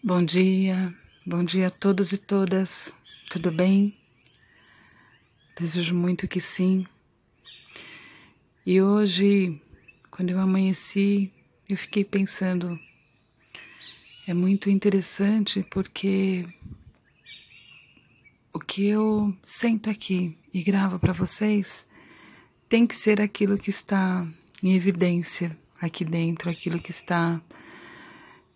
Bom dia, bom dia a todos e todas. Tudo bem? Desejo muito que sim. E hoje, quando eu amanheci, eu fiquei pensando, é muito interessante porque o que eu sento aqui e gravo para vocês tem que ser aquilo que está em evidência aqui dentro, aquilo que está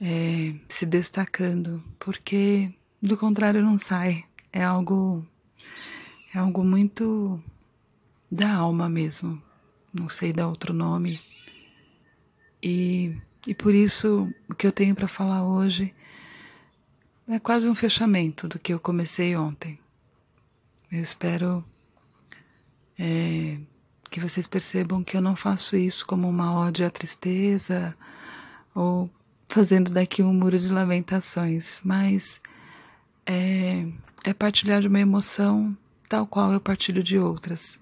é, se destacando, porque do contrário não sai. É algo é algo muito da alma mesmo. Não sei dar outro nome. E, e por isso o que eu tenho para falar hoje é quase um fechamento do que eu comecei ontem. Eu espero é, que vocês percebam que eu não faço isso como uma ode à tristeza ou fazendo daqui um muro de lamentações, mas é, é partilhar de uma emoção tal qual eu partilho de outras.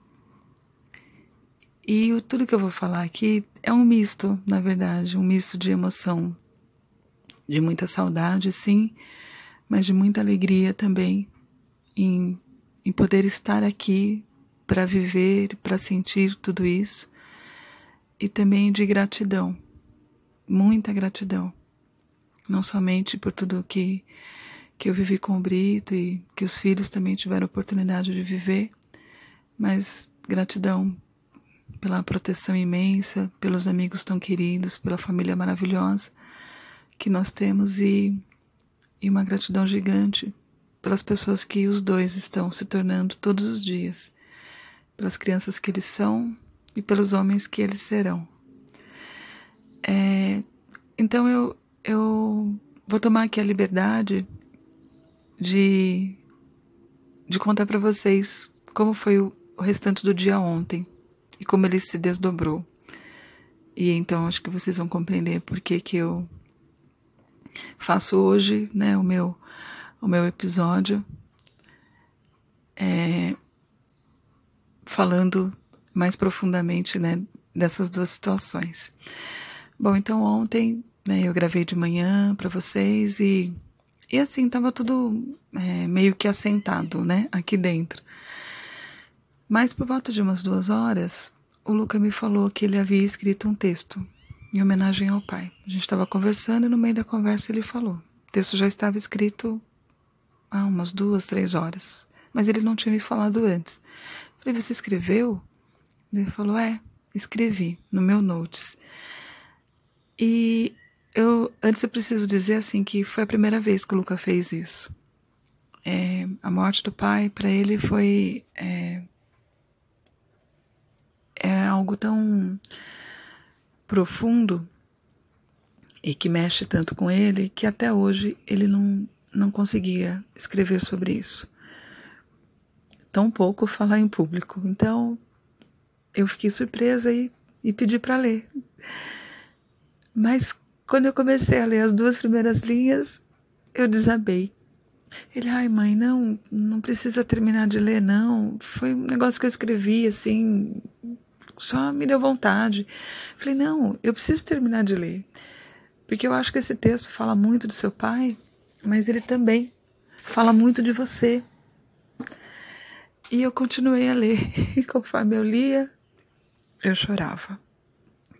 E o, tudo que eu vou falar aqui é um misto, na verdade, um misto de emoção, de muita saudade, sim, mas de muita alegria também em, em poder estar aqui para viver, para sentir tudo isso, e também de gratidão, muita gratidão não somente por tudo que, que eu vivi com o Brito e que os filhos também tiveram oportunidade de viver, mas gratidão pela proteção imensa, pelos amigos tão queridos, pela família maravilhosa que nós temos e, e uma gratidão gigante pelas pessoas que os dois estão se tornando todos os dias, pelas crianças que eles são e pelos homens que eles serão. É, então eu, eu vou tomar aqui a liberdade de, de contar para vocês como foi o, o restante do dia ontem e como ele se desdobrou. E então acho que vocês vão compreender por que, que eu faço hoje né, o, meu, o meu episódio é, falando mais profundamente né, dessas duas situações. Bom, então ontem né? Eu gravei de manhã para vocês e, e assim, tava tudo é, meio que assentado, né? Aqui dentro. Mas por volta de umas duas horas, o Luca me falou que ele havia escrito um texto em homenagem ao pai. A gente estava conversando e no meio da conversa ele falou. O texto já estava escrito há umas duas, três horas, mas ele não tinha me falado antes. falei, você escreveu? Ele falou, é, escrevi no meu notes. E eu, antes eu preciso dizer assim que foi a primeira vez que o Luca fez isso. É, a morte do pai para ele foi é, é algo tão profundo e que mexe tanto com ele que até hoje ele não, não conseguia escrever sobre isso. Tão pouco falar em público. Então eu fiquei surpresa e, e pedi para ler. Mas quando eu comecei a ler as duas primeiras linhas, eu desabei. Ele, ai mãe, não, não precisa terminar de ler, não. Foi um negócio que eu escrevi, assim, só me deu vontade. Falei, não, eu preciso terminar de ler. Porque eu acho que esse texto fala muito do seu pai, mas ele também fala muito de você. E eu continuei a ler. E conforme eu lia, eu chorava.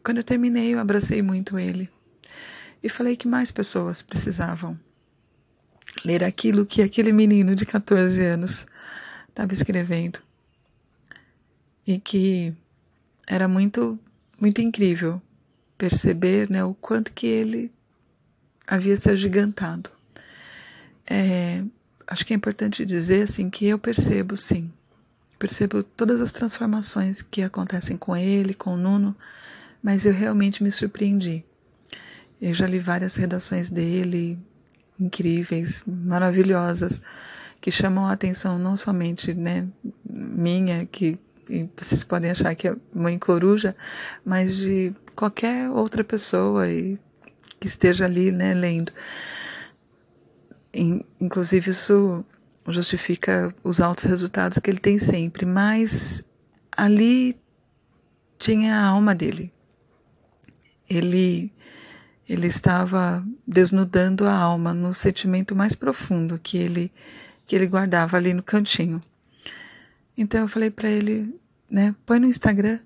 Quando eu terminei, eu abracei muito ele e falei que mais pessoas precisavam ler aquilo que aquele menino de 14 anos estava escrevendo e que era muito muito incrível perceber né, o quanto que ele havia se agigantado. É, acho que é importante dizer assim que eu percebo sim, percebo todas as transformações que acontecem com ele, com o Nuno, mas eu realmente me surpreendi eu já li várias redações dele, incríveis, maravilhosas, que chamam a atenção não somente né, minha, que vocês podem achar que é mãe coruja, mas de qualquer outra pessoa e, que esteja ali né, lendo. Inclusive, isso justifica os altos resultados que ele tem sempre, mas ali tinha a alma dele. Ele Ele estava desnudando a alma no sentimento mais profundo que ele que ele guardava ali no cantinho. Então eu falei para ele, né, põe no Instagram.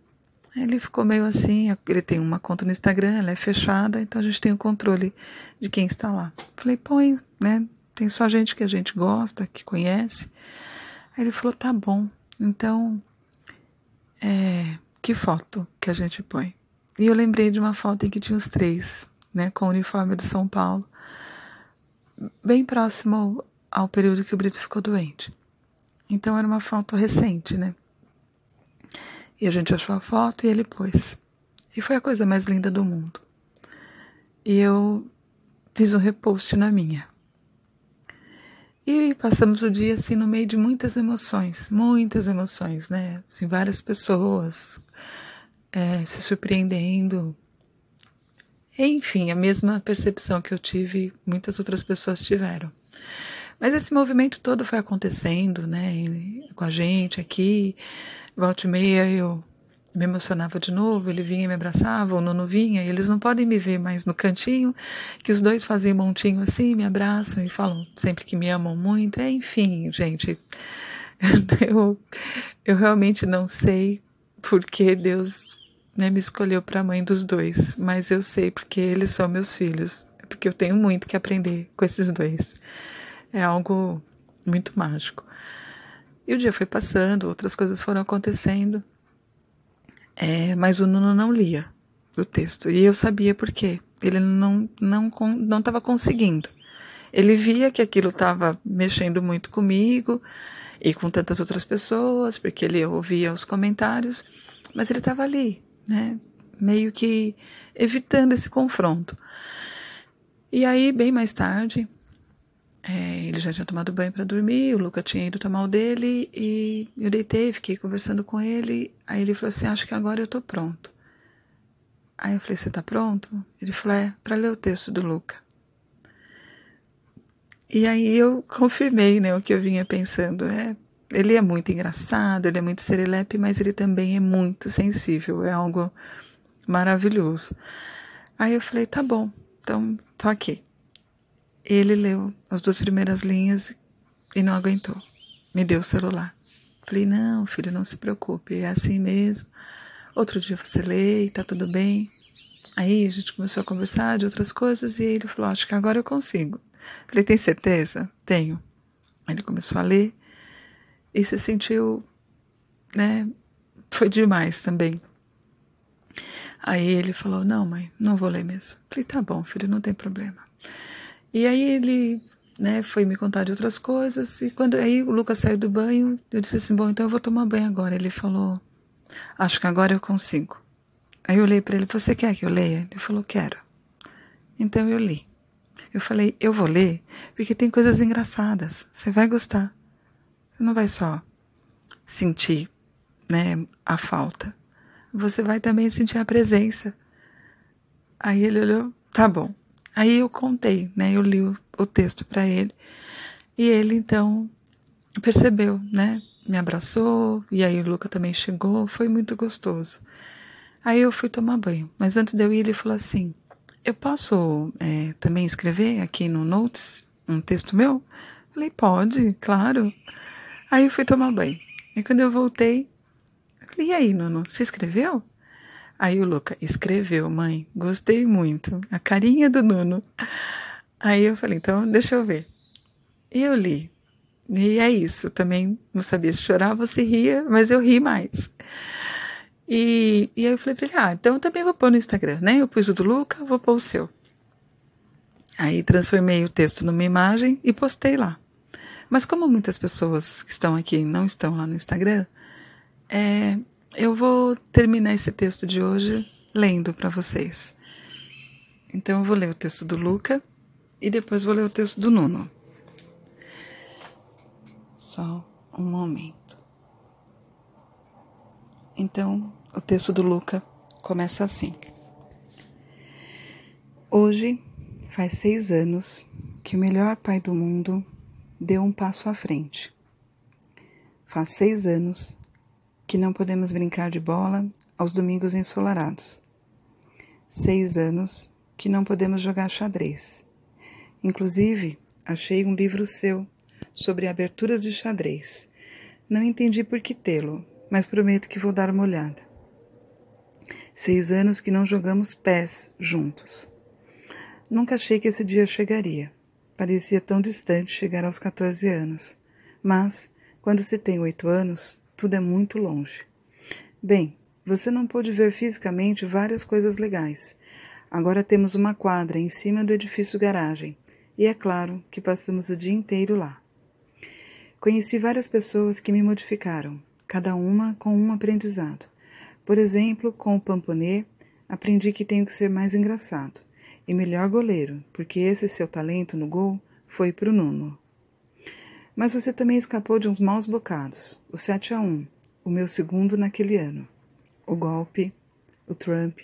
Ele ficou meio assim, ele tem uma conta no Instagram, ela é fechada, então a gente tem o controle de quem está lá. Falei, põe, né? Tem só gente que a gente gosta, que conhece. Aí ele falou, tá bom. Então, é, que foto que a gente põe? E eu lembrei de uma foto em que tinha os três, né, com o uniforme do São Paulo, bem próximo ao período que o Brito ficou doente. Então era uma foto recente, né? E a gente achou a foto e ele pôs. E foi a coisa mais linda do mundo. E eu fiz um repost na minha. E passamos o dia assim no meio de muitas emoções, muitas emoções, né? Assim, várias pessoas é, se surpreendendo. Enfim, a mesma percepção que eu tive, muitas outras pessoas tiveram. Mas esse movimento todo foi acontecendo, né, com a gente aqui. Volta e meia eu me emocionava de novo, ele vinha e me abraçava, o Nuno vinha, e eles não podem me ver mais no cantinho, que os dois fazem montinho assim, me abraçam e falam sempre que me amam muito. É, enfim, gente, eu, eu realmente não sei porque Deus né, me escolheu para mãe dos dois, mas eu sei porque eles são meus filhos, porque eu tenho muito que aprender com esses dois. É algo muito mágico. E o dia foi passando, outras coisas foram acontecendo, é, mas o Nuno não lia o texto e eu sabia por quê. Ele não não não estava conseguindo. Ele via que aquilo estava mexendo muito comigo e com tantas outras pessoas, porque ele ouvia os comentários, mas ele estava ali, né? Meio que evitando esse confronto. E aí, bem mais tarde, é, ele já tinha tomado banho para dormir, o Luca tinha ido tomar o dele e eu deitei, fiquei conversando com ele. Aí ele falou assim: Acho que agora eu tô pronto. Aí eu falei: Você tá pronto? Ele falou: É, para ler o texto do Luca. E aí eu confirmei né, o que eu vinha pensando. É, ele é muito engraçado, ele é muito serelepe, mas ele também é muito sensível, é algo maravilhoso. Aí eu falei: Tá bom, então tô aqui. Ele leu as duas primeiras linhas e não aguentou. Me deu o celular. Falei, não, filho, não se preocupe, é assim mesmo. Outro dia você lê e tá tudo bem. Aí a gente começou a conversar de outras coisas e ele falou, acho que agora eu consigo. Falei, tem certeza? Tenho. Ele começou a ler e se sentiu, né, foi demais também. Aí ele falou, não mãe, não vou ler mesmo. Falei, tá bom filho, não tem problema. E aí ele né, foi me contar de outras coisas. E quando aí o Lucas saiu do banho, eu disse assim: Bom, então eu vou tomar banho agora. Ele falou: Acho que agora eu consigo. Aí eu olhei para ele: Você quer que eu leia? Ele falou: Quero. Então eu li. Eu falei: Eu vou ler porque tem coisas engraçadas. Você vai gostar. Você não vai só sentir né, a falta. Você vai também sentir a presença. Aí ele olhou: Tá bom. Aí eu contei, né? Eu li o, o texto para ele. E ele então percebeu, né? Me abraçou, e aí o Luca também chegou, foi muito gostoso. Aí eu fui tomar banho, mas antes de eu ir, ele falou assim: Eu posso é, também escrever aqui no Notes um texto meu? Falei: Pode, claro. Aí eu fui tomar banho. E quando eu voltei, eu falei: E aí, Nuno, você escreveu? Aí o Luca escreveu, mãe, gostei muito, a carinha do Nuno. Aí eu falei, então deixa eu ver. E eu li. E é isso, também não sabia se chorar ou se ria, mas eu ri mais. E, e aí eu falei pra ele, ah, então eu também vou pôr no Instagram, né? Eu pus o do Luca, vou pôr o seu. Aí transformei o texto numa imagem e postei lá. Mas como muitas pessoas que estão aqui não estão lá no Instagram, é, eu vou terminar esse texto de hoje lendo para vocês. Então eu vou ler o texto do Luca e depois vou ler o texto do Nuno. Só um momento. Então, o texto do Luca começa assim. Hoje faz seis anos que o melhor pai do mundo deu um passo à frente. Faz seis anos que não podemos brincar de bola aos domingos ensolarados. Seis anos que não podemos jogar xadrez. Inclusive, achei um livro seu sobre aberturas de xadrez. Não entendi por que tê-lo, mas prometo que vou dar uma olhada. Seis anos que não jogamos pés juntos. Nunca achei que esse dia chegaria. Parecia tão distante chegar aos 14 anos. Mas, quando se tem oito anos, tudo é muito longe. Bem, você não pôde ver fisicamente várias coisas legais. Agora temos uma quadra em cima do edifício garagem, e é claro que passamos o dia inteiro lá. Conheci várias pessoas que me modificaram, cada uma com um aprendizado. Por exemplo, com o Pamponê, aprendi que tenho que ser mais engraçado e melhor goleiro, porque esse seu talento no gol foi para o Nuno. Mas você também escapou de uns maus bocados. O 7 a 1, o meu segundo naquele ano. O golpe, o Trump,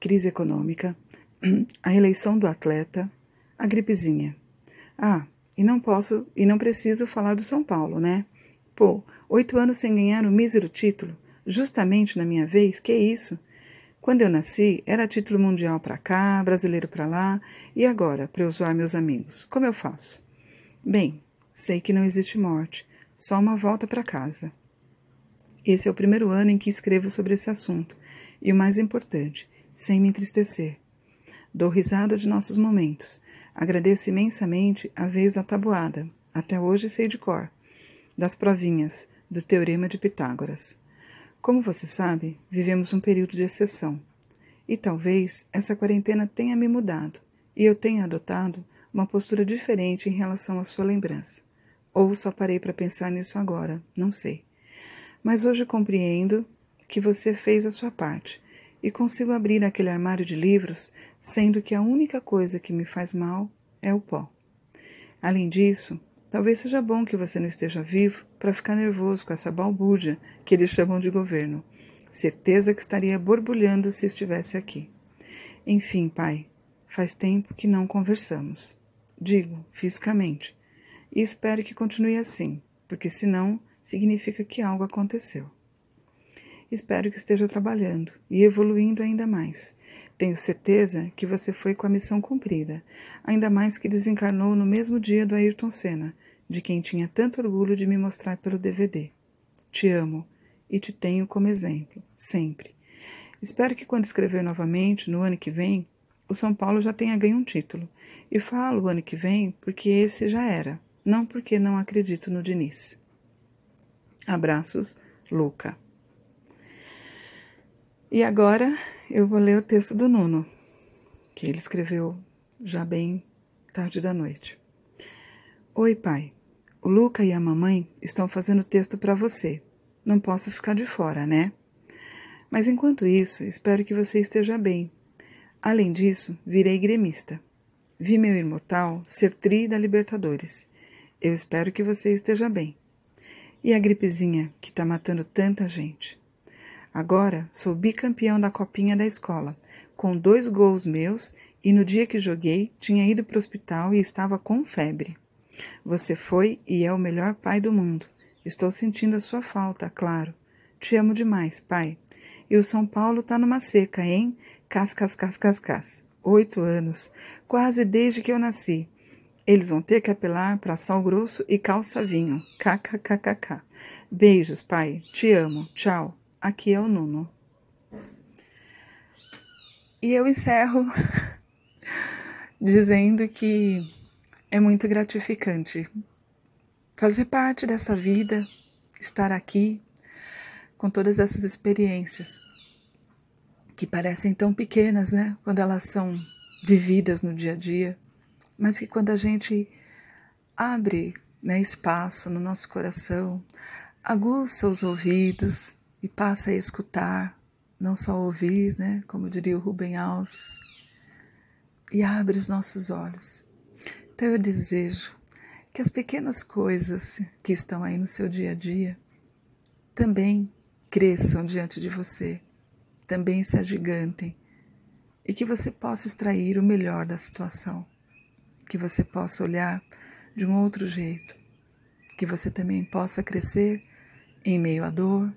crise econômica, a eleição do atleta, a gripezinha. Ah, e não posso e não preciso falar do São Paulo, né? Pô, oito anos sem ganhar o mísero título, justamente na minha vez, que isso? Quando eu nasci, era título mundial para cá, brasileiro para lá, e agora, para eu zoar meus amigos, como eu faço? Bem, sei que não existe morte, só uma volta para casa. Esse é o primeiro ano em que escrevo sobre esse assunto, e o mais importante, sem me entristecer. Dou risada de nossos momentos, Agradeço imensamente a vez da tabuada, até hoje sei de cor, das provinhas, do Teorema de Pitágoras. Como você sabe, vivemos um período de exceção. E talvez essa quarentena tenha me mudado e eu tenha adotado uma postura diferente em relação à sua lembrança. Ou só parei para pensar nisso agora, não sei. Mas hoje compreendo que você fez a sua parte e consigo abrir aquele armário de livros, sendo que a única coisa que me faz mal é o pó. Além disso, talvez seja bom que você não esteja vivo para ficar nervoso com essa balbúrdia que eles chamam de governo. Certeza que estaria borbulhando se estivesse aqui. Enfim, pai, faz tempo que não conversamos. Digo, fisicamente. E espero que continue assim, porque senão significa que algo aconteceu. Espero que esteja trabalhando e evoluindo ainda mais. Tenho certeza que você foi com a missão cumprida, ainda mais que desencarnou no mesmo dia do Ayrton Senna, de quem tinha tanto orgulho de me mostrar pelo DVD. Te amo e te tenho como exemplo, sempre. Espero que quando escrever novamente, no ano que vem, o São Paulo já tenha ganho um título. E falo o ano que vem porque esse já era, não porque não acredito no Diniz. Abraços, Luca. E agora eu vou ler o texto do Nuno, que ele escreveu já bem tarde da noite. Oi, pai. O Luca e a mamãe estão fazendo texto para você. Não posso ficar de fora, né? Mas enquanto isso, espero que você esteja bem. Além disso, virei gremista. Vi meu imortal ser tri da Libertadores. Eu espero que você esteja bem. E a gripezinha que está matando tanta gente. Agora sou bicampeão da copinha da escola, com dois gols meus e no dia que joguei tinha ido para o hospital e estava com febre. Você foi e é o melhor pai do mundo. Estou sentindo a sua falta, claro. Te amo demais, pai. E o São Paulo tá numa seca, hein? Cas, cas, cas, cas, cas. Oito anos, quase desde que eu nasci. Eles vão ter que apelar para sal grosso e calça vinho. KKKKK. Beijos, pai. Te amo. Tchau. Aqui é o Nuno. E eu encerro dizendo que é muito gratificante fazer parte dessa vida, estar aqui com todas essas experiências que parecem tão pequenas, né, quando elas são vividas no dia a dia, mas que quando a gente abre né, espaço no nosso coração, aguça os ouvidos, e passa a escutar, não só ouvir, né, como diria o Rubem Alves, e abre os nossos olhos. Então eu desejo que as pequenas coisas que estão aí no seu dia a dia também cresçam diante de você, também se agigantem e que você possa extrair o melhor da situação, que você possa olhar de um outro jeito, que você também possa crescer em meio à dor,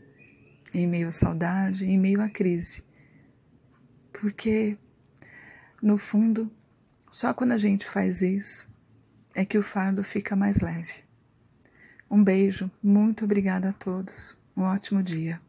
em meio à saudade, em meio à crise. Porque No fundo, só quando a gente faz isso é que o fardo fica mais leve. Um beijo, muito obrigada a todos. Um ótimo dia.